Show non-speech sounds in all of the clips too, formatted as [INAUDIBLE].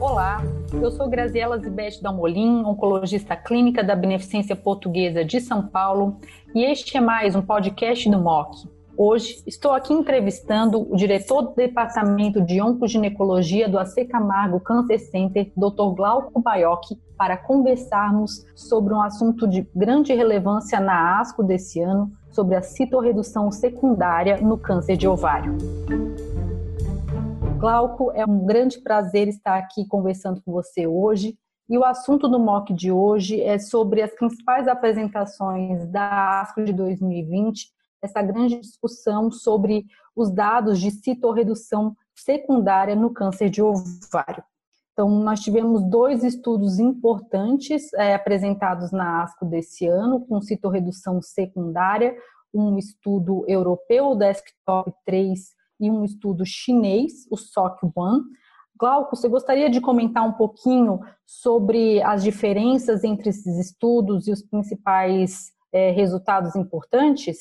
Olá, eu sou Graziela Zibete Dalmolin, oncologista clínica da Beneficência Portuguesa de São Paulo, e este é mais um podcast do MOC. Hoje estou aqui entrevistando o diretor do Departamento de Oncoginecologia do AC Camargo Cancer Center, Dr. Glauco Baiocchi, para conversarmos sobre um assunto de grande relevância na ASCO desse ano, sobre a citorredução secundária no câncer de ovário. Glauco, é um grande prazer estar aqui conversando com você hoje. E o assunto do MOC de hoje é sobre as principais apresentações da ASCO de 2020, essa grande discussão sobre os dados de citorredução secundária no câncer de ovário. Então, nós tivemos dois estudos importantes é, apresentados na ASCO desse ano, com citorredução secundária, um estudo europeu, o Desktop 3, e um estudo chinês, o SOC-1. Glauco, você gostaria de comentar um pouquinho sobre as diferenças entre esses estudos e os principais é, resultados importantes?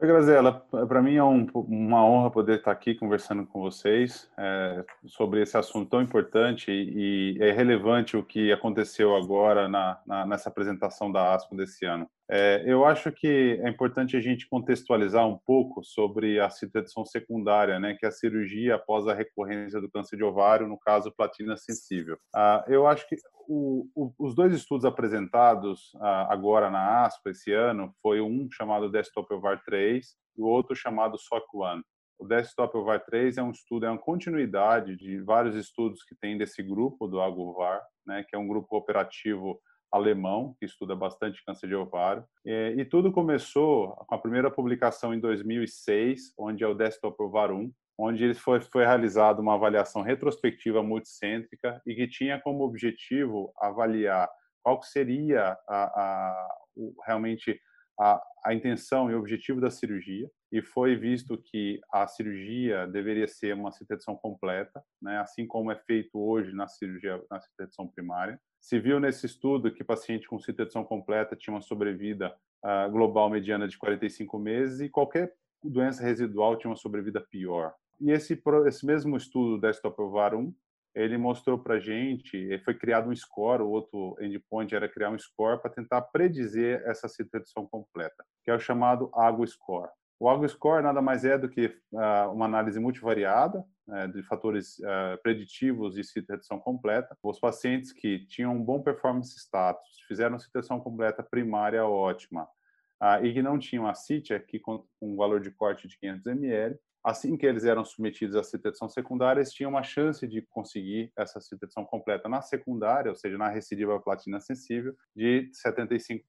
Oi, Graziela, para mim é um, uma honra poder estar aqui conversando com vocês é, sobre esse assunto tão importante e, e, é relevante o que aconteceu agora na, na, nessa apresentação da ASCO desse ano. É, eu acho que é importante a gente contextualizar um pouco sobre a situação secundária, né, que é a cirurgia após a recorrência do câncer de ovário, no caso platina sensível. Ah, eu acho que o, o, os dois estudos apresentados ah, agora na ASPA esse ano foi um chamado Desktop Ovar 3 e o outro chamado SOC1. O Desktop Ovar 3 é um estudo, é uma continuidade de vários estudos que tem desse grupo do AGOVAR, né, que é um grupo operativo alemão, que estuda bastante câncer de ovário. E, e, tudo começou com a primeira publicação em 2006, onde é o Desktop Ovar 1, onde foi, foi realizada uma avaliação retrospectiva multicêntrica e que tinha como objetivo avaliar qual seria a, a, o, realmente a, a intenção e o objetivo da cirurgia e foi visto que a cirurgia deveria ser uma sintetização completa, né, assim como é feito hoje na cirurgia na sintetização primária. Se viu nesse estudo que paciente com sintetização completa tinha uma sobrevida uh, global mediana de 45 meses e qualquer doença residual tinha uma sobrevida pior. E esse, esse mesmo estudo da Stopovar 1, ele mostrou para gente, foi criado um score, o outro endpoint era criar um score para tentar predizer essa redução completa, que é o chamado AGO score. O AGO score nada mais é do que uh, uma análise multivariada uh, de fatores uh, preditivos de redução completa. Os pacientes que tinham um bom performance status, fizeram redução completa primária ótima, ah, e que não tinham a CIT, aqui com um valor de corte de 500 ml, assim que eles eram submetidos à citação secundária, eles tinham uma chance de conseguir essa citação completa na secundária, ou seja, na recidiva platina sensível, de 75%.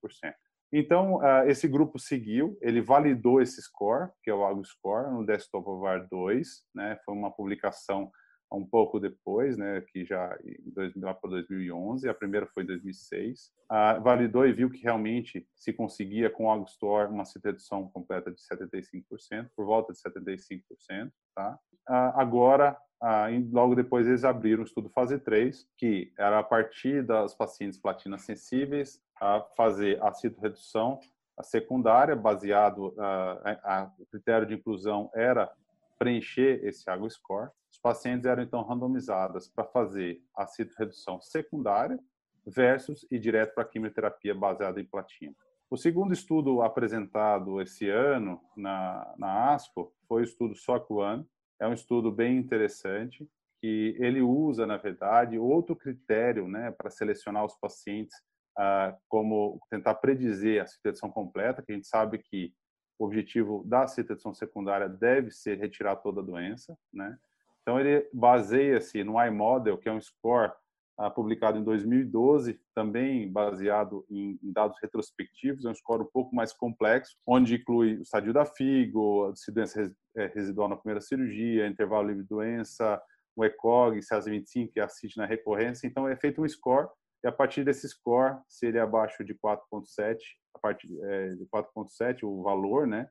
Então, esse grupo seguiu, ele validou esse score, que é o AGO Score, no Desktop OVAR 2, né? Foi uma publicação um pouco depois, né, que já em 2000, lá para 2011, a primeira foi em 2006, ah, validou e viu que realmente se conseguia com o Augustor uma redução completa de 75%, por volta de 75%, tá? Ah, agora, ah, logo depois eles abriram o estudo fase 3, que era a partir das pacientes platina sensíveis a fazer a citorredução a secundária, baseado, a, a, o critério de inclusão era preencher esse água score, os pacientes eram então randomizados para fazer a citorredução secundária versus ir direto para quimioterapia baseada em platina. O segundo estudo apresentado esse ano na, na ASCO foi o estudo SOC1. É um estudo bem interessante que ele usa, na verdade, outro critério né, para selecionar os pacientes, ah, como tentar predizer a citação completa, que a gente sabe que o objetivo da citação secundária deve ser retirar toda a doença, né? Então ele baseia-se no iModel, que é um score uh, publicado em 2012, também baseado em, em, dados retrospectivos, é um score um pouco mais complexo, onde inclui o estadio da FIGO, se doença é, residual na primeira cirurgia, intervalo livre de doença, o ECOG, CAS25, que assiste na recorrência. Então é feito um score e a partir desse score, se ele é abaixo de 4.7, a partir é, de 4.7 o valor, né,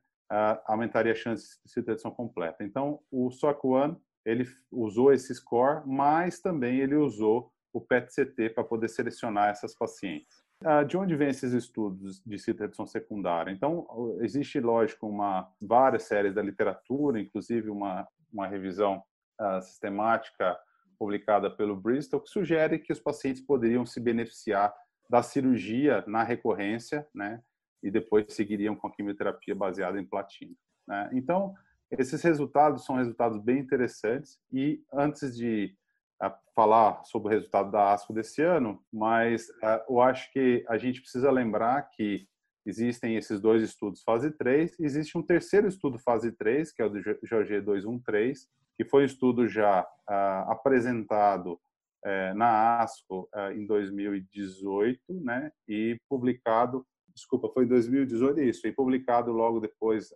aumentaria a chance de citação completa. Então, o SOC One ele usou esse score, mas também ele usou o PET-CT para poder selecionar essas pacientes. De onde vêm esses estudos de citação secundária? Então, existe, lógico, uma várias séries da literatura, inclusive uma, uma revisão uh, sistemática publicada pelo Bristol, que sugere que os pacientes poderiam se beneficiar da cirurgia na recorrência, né? E depois seguiriam com a quimioterapia baseada em platina. Né? Então, esses resultados são resultados bem interessantes. E antes de uh, falar sobre o resultado da ASCO desse ano, mas uh, eu acho que a gente precisa lembrar que existem esses dois estudos fase 3, existe um terceiro estudo fase 3, que é o do Jorge 213, que foi um estudo já uh, apresentado uh, na ASCO em 2018, né, e publicado, desculpa, foi em 2018 isso, e publicado logo depois,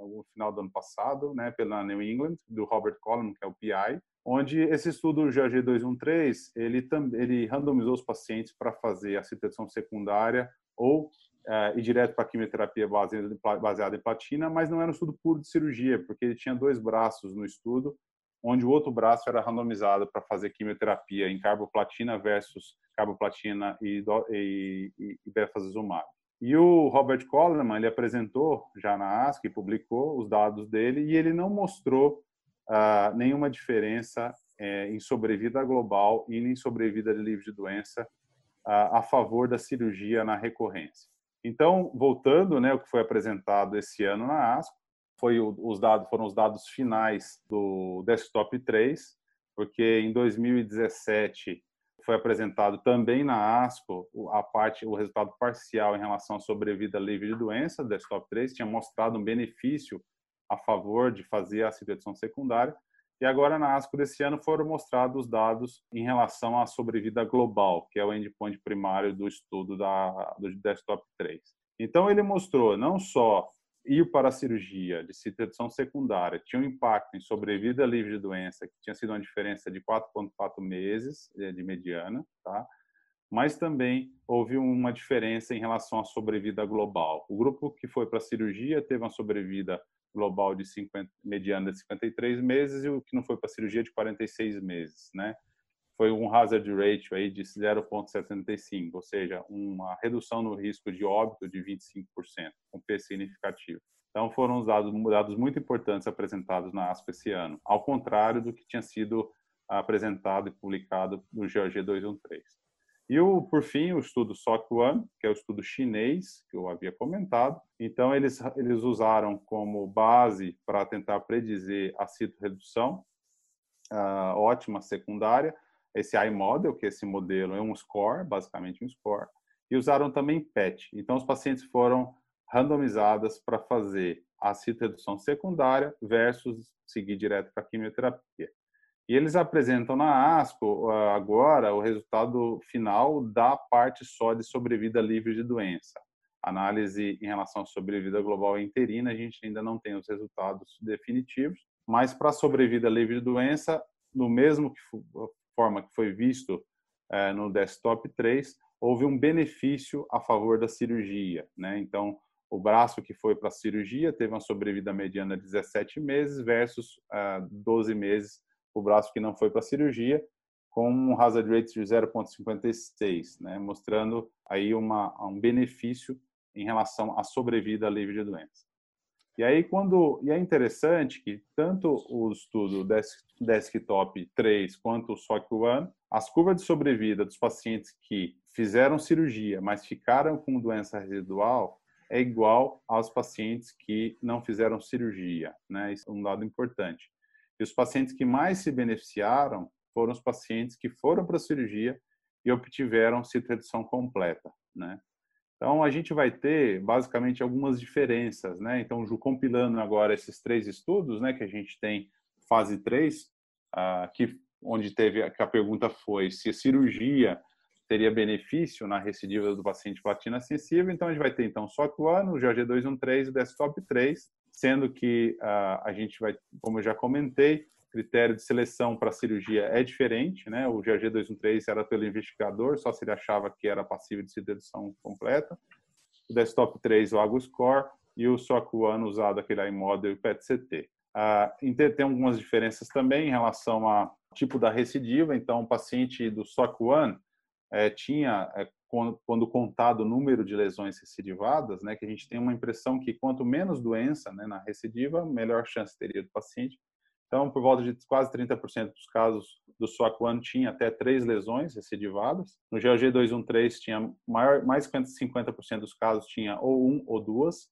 no final do ano passado, né, pela New England, do Robert Coleman, que é o PI, onde esse estudo GG213, ele, ele randomizou os pacientes para fazer a citação secundária ou uh, ir direto para a quimioterapia baseada em platina, mas não era um estudo puro de cirurgia, porque ele tinha dois braços no estudo, onde o outro braço era randomizado para fazer quimioterapia em carboplatina versus carboplatina e, e, e, e. E o Robert Coleman, ele apresentou já na ASCO e publicou os dados dele e ele não mostrou uh, nenhuma diferença eh, em sobrevida global e nem sobrevida livre de doença uh, a favor da cirurgia na recorrência. Então, voltando, né, o que foi apresentado esse ano na ASCO, foi os dados, foram os dados finais do Desktop 3, porque em 2017 foi apresentado também na ASCO a parte, o resultado parcial em relação à sobrevida livre de doença, Desktop 3 tinha mostrado um benefício a favor de fazer a cirurgia secundária, e agora, na ASCO desse ano, foram mostrados os dados em relação à sobrevida global, que é o endpoint primário do estudo da, do Desktop 3. Então, ele mostrou não só ir para a cirurgia de citação secundária tinha um impacto em sobrevida livre de doença, que tinha sido uma diferença de 4,4 meses eh, de mediana, tá? mas também houve uma diferença em relação à sobrevida global. O grupo que foi para a cirurgia teve uma sobrevida global de 50, mediana de 53 meses e o que não foi para cirurgia de 46 meses, né? Foi um hazard ratio aí de 0,75, ou seja, uma redução no risco de óbito de 25%, um P significativo. Então foram os dados, dados muito importantes apresentados na ASPA esse ano, ao contrário do que tinha sido apresentado e publicado no GOG 213. E, o, por fim, o estudo SOC One, que é o estudo chinês, que eu havia comentado. Então, eles, eles usaram como base para tentar predizer a citorredução uh, ótima secundária, esse iModel, que esse modelo é um score, basicamente um score, e usaram também PET. Então, os pacientes foram randomizadas para fazer a citorredução secundária versus seguir direto para a quimioterapia. E eles apresentam na ASCO ah, agora o resultado final da parte só de sobrevida livre de doença. Análise em relação à sobrevida global interina, a gente ainda não tem os resultados definitivos, mas para sobrevida livre de doença, no mesmo que, forma que foi visto é, no desktop 3, houve um benefício a favor da cirurgia. Né? Então, o braço que foi para a cirurgia teve uma sobrevida mediana de 17 meses versus uh, 12 meses o braço que não foi para a cirurgia, com um hazard rate de 0,56, né, mostrando aí uma, um benefício em relação à sobrevida livre de doença. E aí quando e é interessante que tanto o estudo Desk, Desktop 3 quanto o SOC 1, as curvas de sobrevida dos pacientes que fizeram cirurgia, mas ficaram com doença residual, é igual aos pacientes que não fizeram cirurgia, né? Isso é um dado importante. E os pacientes que mais se beneficiaram foram os pacientes que foram para a cirurgia e obtiveram citoredução completa, né? Então, a gente vai ter, basicamente, algumas diferenças, né? Então, compilando agora esses três estudos, né, que a gente tem fase 3, uh, ah, que, onde teve, que a pergunta foi se a cirurgia teria benefício na recidiva do paciente platina sensível, então a gente vai ter, então, SOC 1, o GG213 e o Desktop 3, sendo que uh, a gente vai, como eu já comentei, critério de seleção para cirurgia é diferente, né? O GG 213 era pelo investigador, só se ele achava que era passível de redução completa. O Desktop 3, o Ago Score, e o SOC One usado aquele iModel e o PET-CT. Uh, tem algumas diferenças também em relação ao tipo da recidiva, então o paciente do SOC One é, tinha é, quando, quando contado o número de lesões recidivadas, né, que a gente tem uma impressão que quanto menos doença né, na recidiva, melhor chance teria do paciente. Então, por volta de quase 30% dos casos, do SOAC1 tinha até três lesões recidivadas. No GOG 213 tinha maior, mais de 50% dos casos tinha ou um ou duas.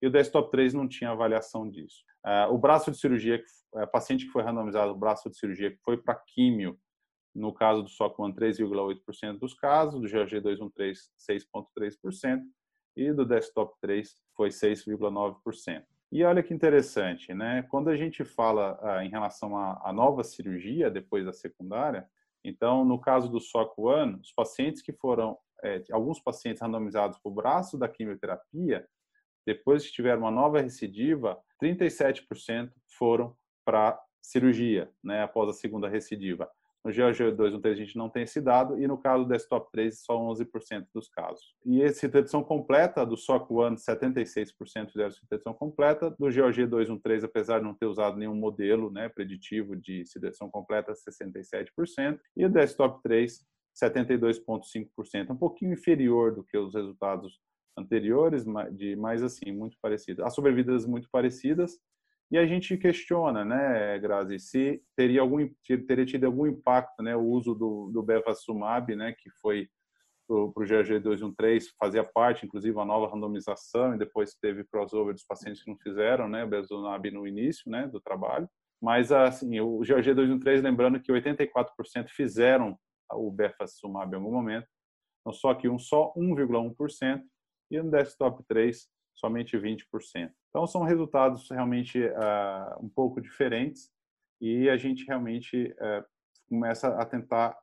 E o Desktop 3 não tinha avaliação disso. Uh, o braço de cirurgia, uh, paciente que foi randomizado, o braço de cirurgia que foi para químio, no caso do SOC1, 3,8% dos casos, do GOG 213, 6,3%, e do Desktop 3 foi 6,9%. E olha que interessante, né? Quando a gente fala ah, em relação à, nova cirurgia depois da secundária, então, no caso do SOC1, os pacientes que foram, é, alguns pacientes randomizados o braço da quimioterapia, depois que tiveram uma nova recidiva, 37% foram para cirurgia, né, após a segunda recidiva. No GeoG2 no 3 a gente não tem esse dado e no caso do Desktop 3 só 11% dos casos. E essa redução completa do SOC One 76% fizeram redução completa, do GeoG 213 apesar de não ter usado nenhum modelo, né, preditivo de redução completa 67% e o Desktop 3 72,5%, um pouquinho inferior do que os resultados anteriores, de mais assim, muito parecido. As sobrevidas muito parecidas, e a gente questiona, né, Grazi, se teria algum teria tido algum impacto, né, o uso do, do bevacizumab, né, que foi para o GG 213 fazia parte, inclusive, uma nova randomização e depois teve crossover dos pacientes que não fizeram, né, bevacizumab no início, né, do trabalho. Mas assim, o GG 213, lembrando que 84% fizeram o bevacizumab em algum momento, então só que um só 1,1% e no desktop 3 somente 20%. Então, são resultados realmente uh, um pouco diferentes e a gente realmente uh, começa a tentar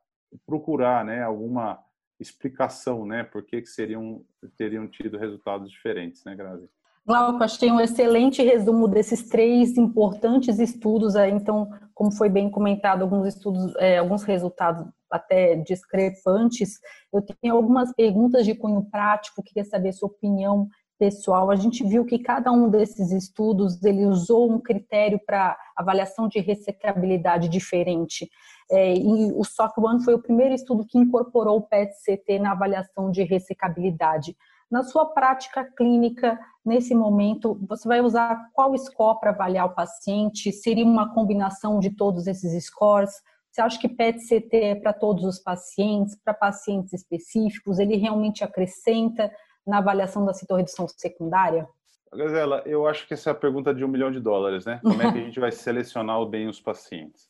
procurar né, alguma explicação, né, por que, que seriam, teriam tido resultados diferentes, né, Grazi? Glauco, achei um excelente resumo desses três importantes estudos. Aí, então, como foi bem comentado, alguns estudos, é, alguns resultados até discrepantes. Eu tenho algumas perguntas de cunho prático, queria saber sua opinião pessoal, a gente viu que cada um desses estudos ele usou um critério para avaliação de ressecabilidade diferente. É, e o SOC One foi o primeiro estudo que incorporou o PET-CT na avaliação de ressecabilidade. Na sua prática clínica, nesse momento, você vai usar qual score para avaliar o paciente? Seria uma combinação de todos esses scores? Você acha que PET-CT é para todos os pacientes, para pacientes específicos? Ele realmente acrescenta? Na avaliação da citorredução secundária? Gazela, eu acho que essa é a pergunta de um milhão de dólares, né? Como é que a gente vai selecionar bem os pacientes?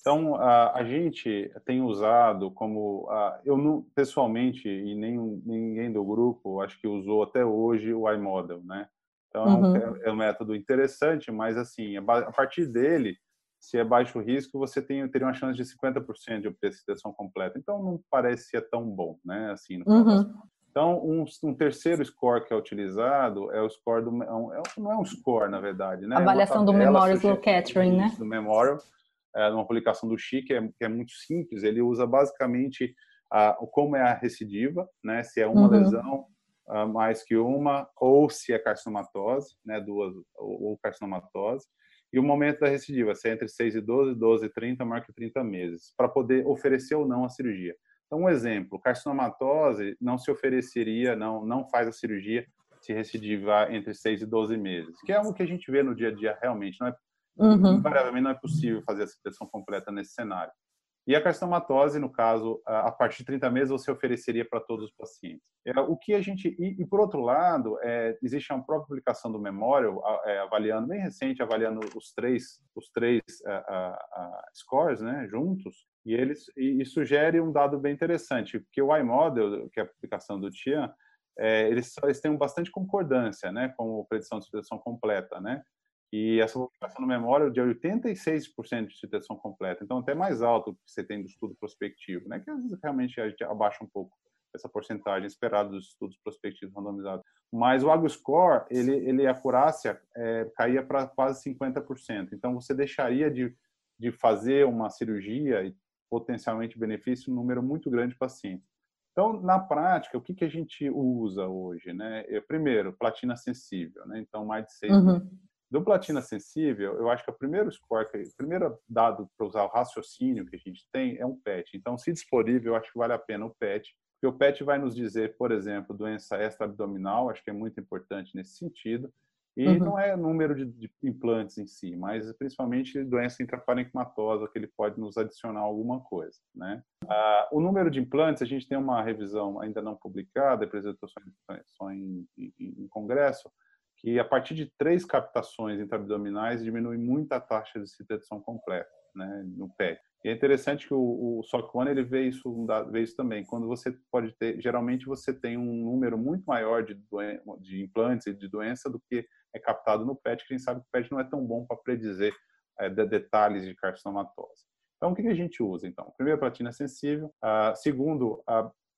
Então, a, a gente tem usado como, a, eu não, pessoalmente, e nem ninguém do grupo, acho que usou até hoje o iModel, né? Então, uhum. é, um, é, um método interessante, mas assim, a partir dele, se é baixo risco, você tem, teria uma chance de 50% de obter completa. Então, não parece ser tão bom, né? Assim, no uhum. Então, um, um, terceiro score que é utilizado é o score do. É é não é um score, na verdade, né? Avaliação é do Memorial Slow Catering, né? Do Memorial, é uma publicação do Chi, que é, que é muito simples. Ele usa basicamente a, como é a recidiva, né? Se é uma uhum. lesão uh, mais que uma, ou se é carcinomatose, né? Duas, ou, ou carcinomatose. E o momento da recidiva, se é entre 6 e 12, 12 e 30, marca 30 meses, para poder oferecer ou não a cirurgia. Então, um exemplo, carcinomatose não se ofereceria, não, não faz a cirurgia se recidivar entre 6 e 12 meses, que é algo que a gente vê no dia a dia realmente, não é, uhum. invariavelmente não é possível fazer a supressão completa nesse cenário. E a carcinomatose, no caso, a partir de 30 meses, você ofereceria para todos os pacientes. É, o que a gente e, e por outro lado, é, existe uma própria publicação do Memorial é, avaliando bem recente, avaliando os três os três scores, né, juntos, e eles e, e, sugere um dado bem interessante, porque o iModel, que é a publicação do Tian, é, eles, eles têm bastante concordância, né, com a predição de supressão completa, né? E essa publicação no memória de 86% de citação completa, então até mais alto que você tem do estudo prospectivo, né? Que às vezes realmente a gente abaixa um pouco essa porcentagem esperada dos estudos prospectivos randomizados. Mas o AgroScore, ele, ele a acurácia é, caía para quase 50%. Então você deixaria de, de fazer uma cirurgia e potencialmente benefício um número muito grande de pacientes. Então, na prática, o que, que a gente usa hoje? Né? Primeiro, platina sensível, né? então mais de seis uhum. Do platina sensível, eu acho que o primeiro score, o primeiro dado para usar o raciocínio que a gente tem é um PET. Então, se disponível, eu acho que vale a pena o PET, porque o PET vai nos dizer, por exemplo, doença extra-abdominal, acho que é muito importante nesse sentido, E uhum. não é número de, de, implantes em si, mas principalmente doença intraparenquimatosa, que ele pode nos adicionar alguma coisa, né? Ah, o número de implantes, a gente tem uma revisão ainda não publicada, apresentação em, em, em congresso, que a partir de três captações intraabdominais diminui muito a taxa de citetização completa, né, no PET. E é interessante que o, o SOC1 ele vê isso, vê isso também. Quando você pode ter, geralmente você tem um número muito maior de, de implantes e de doença do que é captado no PET, que gente sabe que o PET não é tão bom para predizer é, de detalhes de carcinomatose. Então, o que, que a gente usa? Então, primeiro, platina sensível. Uh, segundo,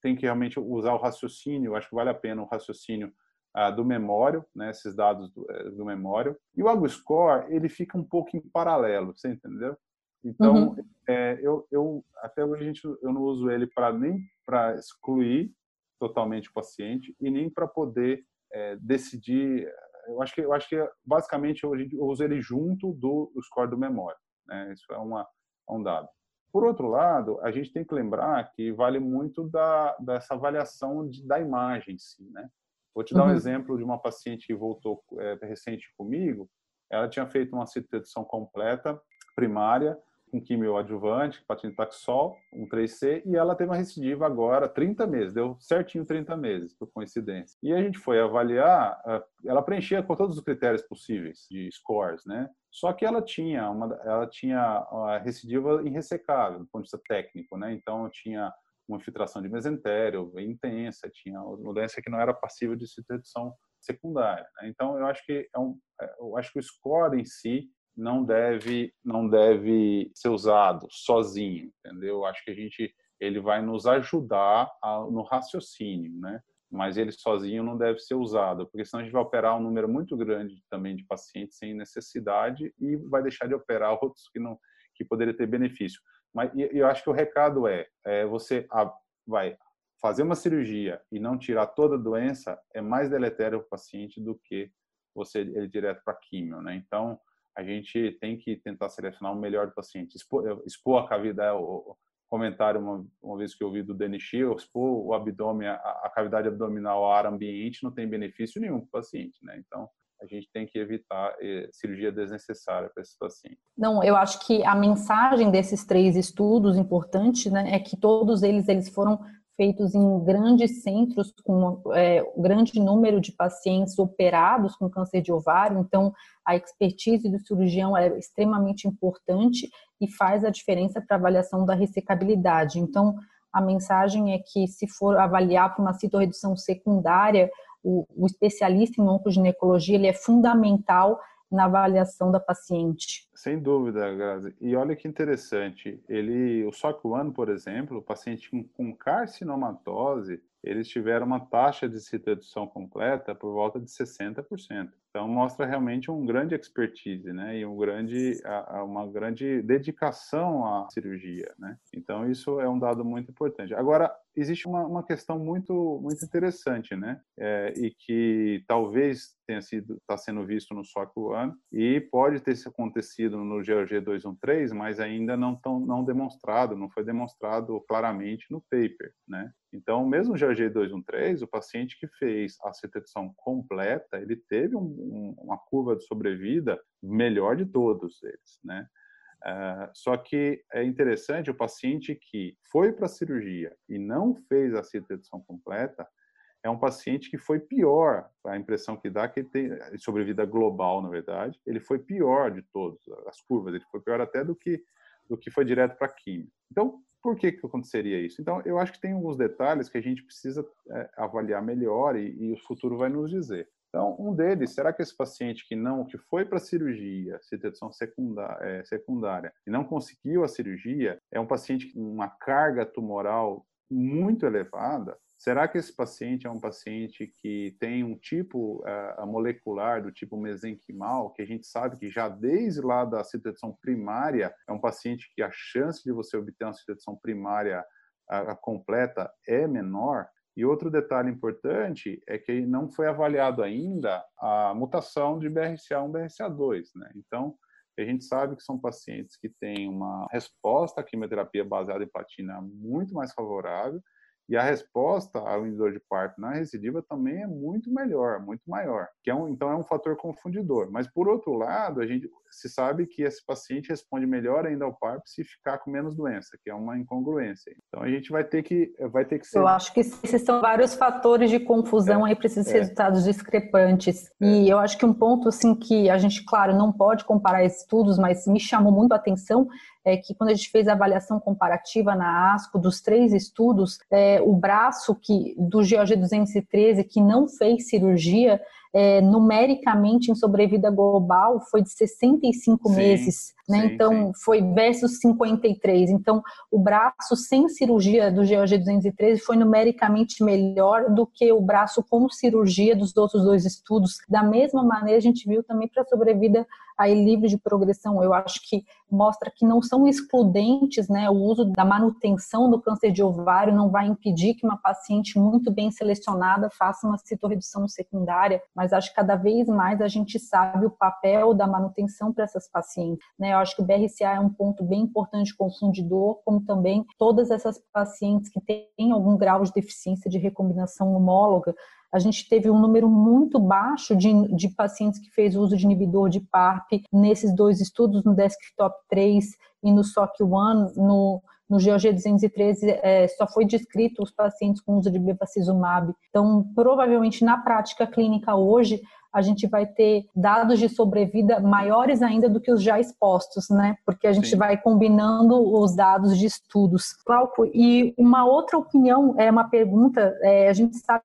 tem que realmente usar o raciocínio. Acho que vale a pena o raciocínio uh, do memório, né, esses dados do, uh, do memório. E o AguScore, ele fica um pouco em paralelo, você entendeu? Então, uhum. é, eu, eu, até hoje a gente, eu não uso ele para nem para excluir totalmente o paciente e nem para poder é, decidir. Eu acho que eu acho que basicamente eu, eu uso ele junto do, do score do memória. Né? Isso é, uma, é um dado. Por outro lado, a gente tem que lembrar que vale muito da, dessa avaliação de, da imagem em si, né? Vou te dar uhum. um exemplo de uma paciente que voltou é, recente comigo. Ela tinha feito uma citação completa primária com quimioadjuvante, patinitaxol, um 3C, e ela teve uma recidiva agora, 30 meses, deu certinho 30 meses, por coincidência. E a gente foi avaliar, ela preenchia com todos os critérios possíveis de scores, né? Só que ela tinha uma, ela tinha a recidiva irressecável, do ponto de vista técnico, né? Então tinha uma infiltração de mesentério intensa, tinha uma doença que não era passível de redução secundária. Né? Então eu acho que é um, é, eu acho que o score em si não deve não deve ser usado sozinho, entendeu? Acho que a gente ele vai nos ajudar a, no raciocínio, né? Mas ele sozinho não deve ser usado, porque senão a gente vai operar um número muito grande também de pacientes sem necessidade e vai deixar de operar [LAUGHS] outros que não que poderia ter benefício. Mas eu acho que o recado é, é você a, vai fazer uma cirurgia e não tirar toda a doença é mais deletério para o paciente do que você ele direto para químio, né? Então a gente tem que tentar selecionar o melhor do paciente. Expor, expor a cavidade, o comentário uma, uma vez que eu ouvi do Denis expor o abdômen, a, a, cavidade abdominal ao ar ambiente não tem benefício nenhum para o paciente, né? Então, a gente tem que evitar eh, cirurgia desnecessária para esse paciente. Não, eu acho que a mensagem desses três estudos importante, né, é que todos eles eles foram feitos em grandes centros com é, grande número de pacientes operados com câncer de ovário, então a expertise do cirurgião é extremamente importante e faz a diferença para a avaliação da ressecabilidade. Então, a mensagem é que se for avaliar para uma citorredução secundária, o, o especialista em oncoginecologia ele é fundamental na avaliação da paciente. Sem dúvida, Grazi. E olha que interessante, ele, o SOC1, por exemplo, o paciente com, carcinomatose, eles tiveram uma taxa de citoredução completa por volta de 60%. Então mostra realmente um grande expertise, né, e um grande, uma grande dedicação à cirurgia, né. Então isso é um dado muito importante. Agora existe uma, uma questão muito muito interessante, né, é, e que talvez tenha sido está sendo visto no SOC 1 e pode ter acontecido no GOG 213, mas ainda não tão não demonstrado, não foi demonstrado claramente no paper, né. Então, mesmo no GOG 213, o paciente que fez a citação completa, ele teve um, um, uma curva de sobrevida melhor de todos eles, né? Uh, só que é interessante o paciente que foi para a cirurgia e não fez a citação completa é um paciente que foi pior. A impressão que dá é que ele tem sobrevida global, na verdade, ele foi pior de todos as curvas. Ele foi pior até do que do que foi direto para química. Então, por que, que aconteceria isso? Então, eu acho que tem alguns detalhes que a gente precisa é, avaliar melhor e, e, o futuro vai nos dizer. Então, um deles, será que esse paciente que não, que foi para a cirurgia, citação secundária, é, secundária, e não conseguiu a cirurgia, é um paciente com uma carga tumoral muito elevada? Será que esse paciente é um paciente que tem um tipo uh, molecular do tipo mesenquimal, que a gente sabe que já desde lá da citação primária é um paciente que a chance de você obter uma citação primária completa é menor? E outro detalhe importante é que não foi avaliado ainda a mutação de BRCA1 BRCA2, né? Então, a gente sabe que são pacientes que têm uma resposta à quimioterapia baseada em platina muito mais favorável E a resposta ao induzidor de parto na recidiva também é muito melhor, muito maior. Que é um, então é um fator confundidor. Mas por outro lado, a gente se sabe que esse paciente responde melhor ainda ao PARP se ficar com menos doença, que é uma incongruência. Então a gente vai ter que vai ter que ser... Eu acho que esses são vários fatores de confusão é, aí para esses é. resultados discrepantes. É. E eu acho que um ponto assim que a gente, claro, não pode comparar estudos, mas me chamou muito a atenção é que quando a gente fez a avaliação comparativa na ASCO dos três estudos, é, o braço que do GOG 213 que não fez cirurgia é, numericamente em sobrevida global foi de 65 sim, meses, né? Sim, então sim. foi versus 53. Então o braço sem cirurgia do GOG 213 foi numericamente melhor do que o braço com cirurgia dos outros dois estudos. Da mesma maneira a gente viu também para a sobrevida aí livre de progressão, eu acho que mostra que não são excludentes, né? O uso da manutenção do câncer de ovário não vai impedir que uma paciente muito bem selecionada faça uma citorredução secundária, mas acho que cada vez mais a gente sabe o papel da manutenção para essas pacientes, né? Eu acho que o BRCA é um ponto bem importante confundidor, como também todas essas pacientes que têm algum grau de deficiência de recombinação homóloga, a gente teve um número muito baixo de, de pacientes que fez uso de inibidor de PARP nesses dois estudos, no Desktop 3 e no SOC1, no, no GOG 213 é, só foi descrito os pacientes com uso de bevacizumab. Então, provavelmente na prática clínica hoje, a gente vai ter dados de sobrevida maiores ainda do que os já expostos, né? Porque a gente Sim. vai combinando os dados de estudos. Glauco, e uma outra opinião, é uma pergunta, é, a gente sabe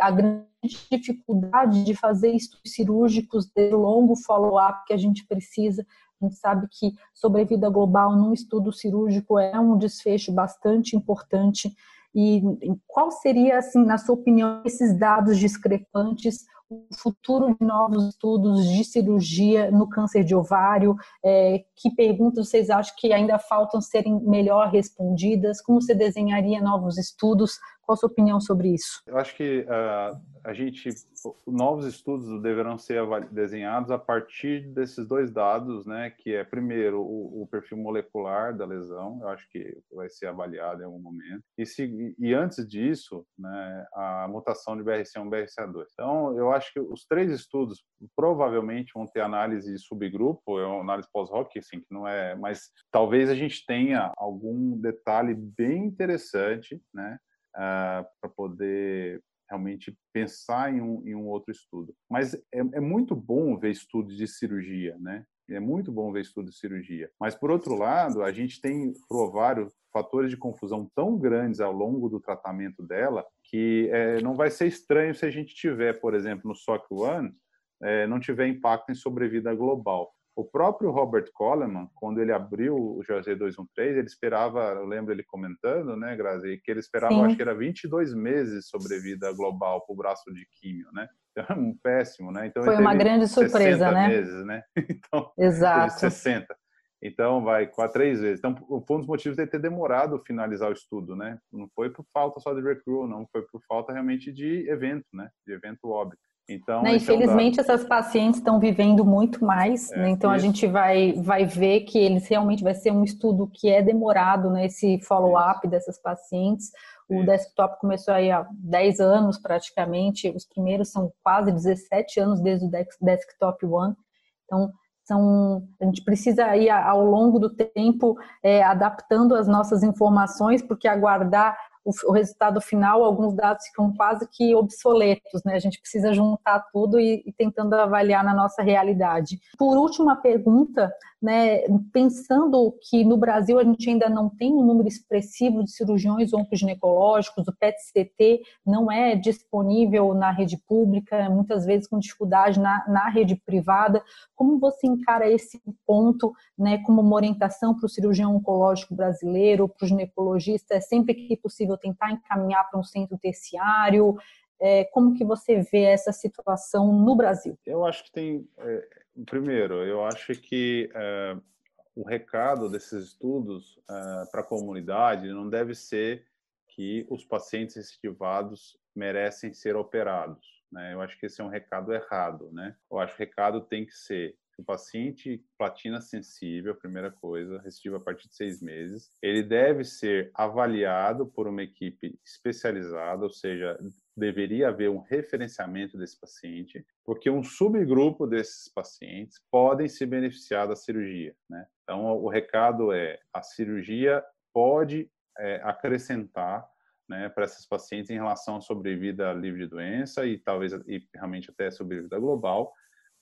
a grande dificuldade de fazer estudos cirúrgicos de longo follow-up que a gente precisa. A gente sabe que sobrevida global num estudo cirúrgico é um desfecho bastante importante. E qual seria, assim, na sua opinião, esses dados discrepantes, o futuro de novos estudos de cirurgia no câncer de ovário? É, que perguntas vocês acham que ainda faltam serem melhor respondidas? Como você desenharia novos estudos qual a sua opinião sobre isso? Eu acho que uh, a gente, novos estudos deverão ser desenhados a partir desses dois dados, né? Que é primeiro o, o, perfil molecular da lesão, eu acho que vai ser avaliado em algum momento, e, se, e antes disso, né, a mutação de BRCA1 BRCA2. Então, eu acho que os três estudos provavelmente vão ter análise de subgrupo, é uma análise pós-hoc, assim, que não é, mas talvez a gente tenha algum detalhe bem interessante, né? Uh, ah, para poder realmente pensar em um, em um outro estudo. Mas é, é, muito bom ver estudos de cirurgia, né? É muito bom ver estudos de cirurgia. Mas, por outro lado, a gente tem pro ovário fatores de confusão tão grandes ao longo do tratamento dela que é, não vai ser estranho se a gente tiver, por exemplo, no SOC1, é, não tiver impacto em sobrevida global. O próprio Robert Coleman, quando ele abriu o GOG 213, ele esperava, eu lembro ele comentando, né, Grazi, que ele esperava, Sim. acho que era 22 meses de sobrevida global para o braço de químio, né? Então, um péssimo, né? Então, Foi uma grande surpresa, né? meses, né? [LAUGHS] Então, Exato. 60. Então, vai a três vezes. Então, foi um dos motivos de ter demorado finalizar o estudo, né? Não foi por falta só de recruit, não foi por falta realmente de evento, né? De evento óbito. Então, né, infelizmente, é um essas pacientes estão vivendo muito mais, é, né? então isso. a gente vai, vai ver que eles realmente vai ser um estudo que é demorado nesse follow-up dessas pacientes. O isso. desktop começou aí há 10 anos praticamente, os primeiros são quase 17 anos desde o desktop one. Então, são, a gente precisa ir ao longo do tempo é, adaptando as nossas informações, porque aguardar o, resultado final, alguns dados ficam quase que obsoletos, né? A gente precisa juntar tudo e, e tentando avaliar na nossa realidade. Por último, a pergunta né, pensando que no Brasil a gente ainda não tem um número expressivo de cirurgiões oncoginecológicos, o PET-CT não é disponível na rede pública, muitas vezes com dificuldade na, na rede privada. Como você encara esse ponto né, como uma orientação para o cirurgião oncológico brasileiro, para o ginecologista? É sempre que possível tentar encaminhar para um centro terciário? É, como que você vê essa situação no Brasil? Eu acho que tem é, Primeiro, eu acho que é, o recado desses estudos é, para a comunidade não deve ser que os pacientes recidivados merecem ser operados. Né? Eu acho que esse é um recado errado. Né? Eu acho que o recado tem que ser O paciente platina sensível, primeira coisa, recidiva a partir de seis meses, ele deve ser avaliado por uma equipe especializada, ou seja, deveria haver um referenciamento desse paciente, porque um subgrupo desses pacientes podem se beneficiar da cirurgia. Né? Então, o recado é: a cirurgia pode é, acrescentar né, para esses pacientes em relação à sobrevida livre de doença e talvez e realmente até sobrevida global,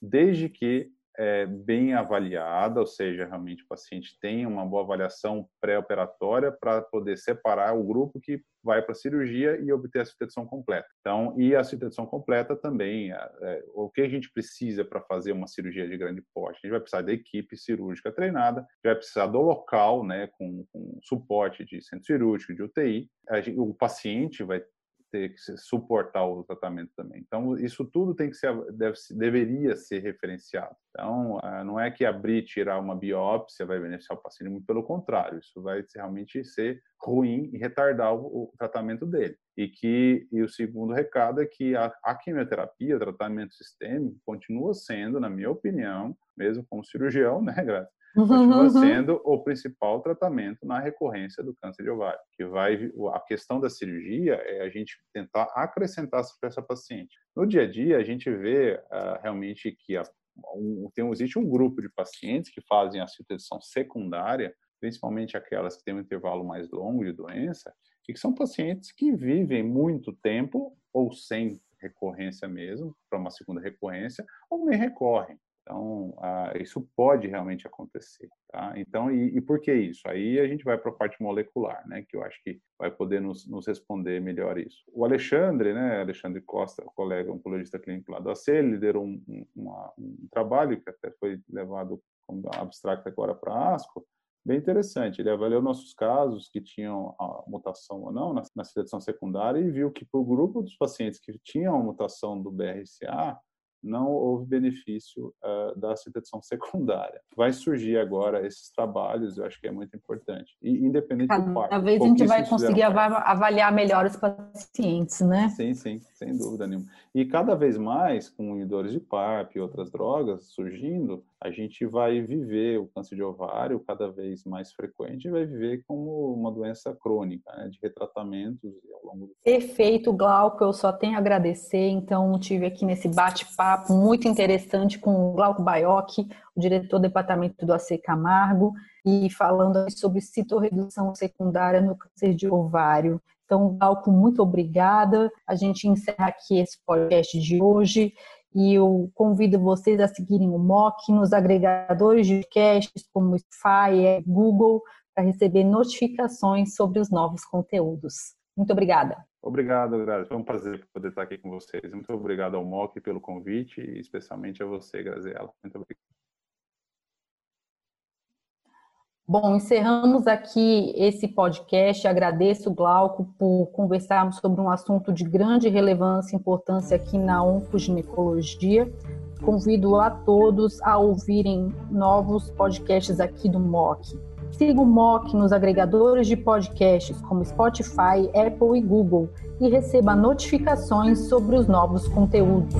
desde que é, bem avaliada, ou seja, realmente o paciente tem uma boa avaliação pré-operatória para poder separar o grupo que vai para a cirurgia e obter a citação completa. Então, e a citação completa também, é, o que a gente precisa para fazer uma cirurgia de grande porte? A gente vai precisar da equipe cirúrgica treinada, vai precisar do local, né, com, com suporte de centro cirúrgico, de UTI. Gente, o paciente vai ter que suportar o tratamento também. Então, isso tudo tem que ser, deve, deveria ser referenciado. Então, ah, não é que abrir e tirar uma biópsia vai beneficiar o paciente, muito pelo contrário, isso vai realmente ser ruim e retardar o, o tratamento dele. E que e o segundo recado é que a, a quimioterapia, o tratamento sistêmico, continua sendo, na minha opinião, mesmo como cirurgião, né, Graça? Continua uhum. sendo o principal tratamento na recorrência do câncer de ovário. Que vai a questão da cirurgia é a gente tentar acrescentar para essa paciente. No dia a dia a gente vê uh, realmente que a, um, tem existe um grupo de pacientes que fazem a cirurgia secundária, principalmente aquelas que têm um intervalo mais longo de doença, e que são pacientes que vivem muito tempo ou sem recorrência mesmo, para uma segunda recorrência, ou nem recorrem. Então, ah, isso pode realmente acontecer. Tá? Então, e, e, por que isso? Aí a gente vai para a parte molecular, né, que eu acho que vai poder nos, nos, responder melhor isso. O Alexandre, né, Alexandre Costa, colega oncologista clínico lá do AC, liderou um, um, uma, um trabalho que até foi levado como abstract agora para a ASCO, bem interessante. Ele avaliou nossos casos que tinham a mutação ou não na, na seleção secundária e viu que para o grupo dos pacientes que tinham a mutação do BRCA, não houve benefício uh, da sintetizão [LAUGHS] secundária. Vai surgir agora esses trabalhos, eu acho que é muito importante. E independente Cada do parto. Talvez a gente vai conseguir avaliar melhor os pacientes, né? Sim, sim, sem dúvida nenhuma. E cada vez mais, com inibidores de PARP e outras drogas surgindo, a gente vai viver o câncer de ovário cada vez mais frequente e vai viver como uma doença crônica, né, de retratamentos ao longo do tempo. Perfeito, Glauco, eu só tenho a agradecer. Então, tive aqui nesse bate-papo muito interessante com o Glauco Baiocchi, o diretor do departamento do AC Camargo, e falando sobre citorredução secundária no câncer de ovário. Então, Glauco, muito obrigada. A gente encerra aqui esse podcast de hoje e eu convido vocês a seguirem o MOC nos agregadores de podcasts como Spotify, Google, para receber notificações sobre os novos conteúdos. Muito obrigada. Obrigado, Grazi. Foi um prazer poder estar aqui com vocês. Muito obrigado ao MOC pelo convite e especialmente a você, Graziela. Muito obrigado. Bom, encerramos aqui esse podcast. Agradeço, Glauco, por conversarmos sobre um assunto de grande relevância e importância aqui na oncoginecologia. Convido a todos a ouvirem novos podcasts aqui do MOC. Siga o MOC nos agregadores de podcasts como Spotify, Apple e Google e receba notificações sobre os novos conteúdos.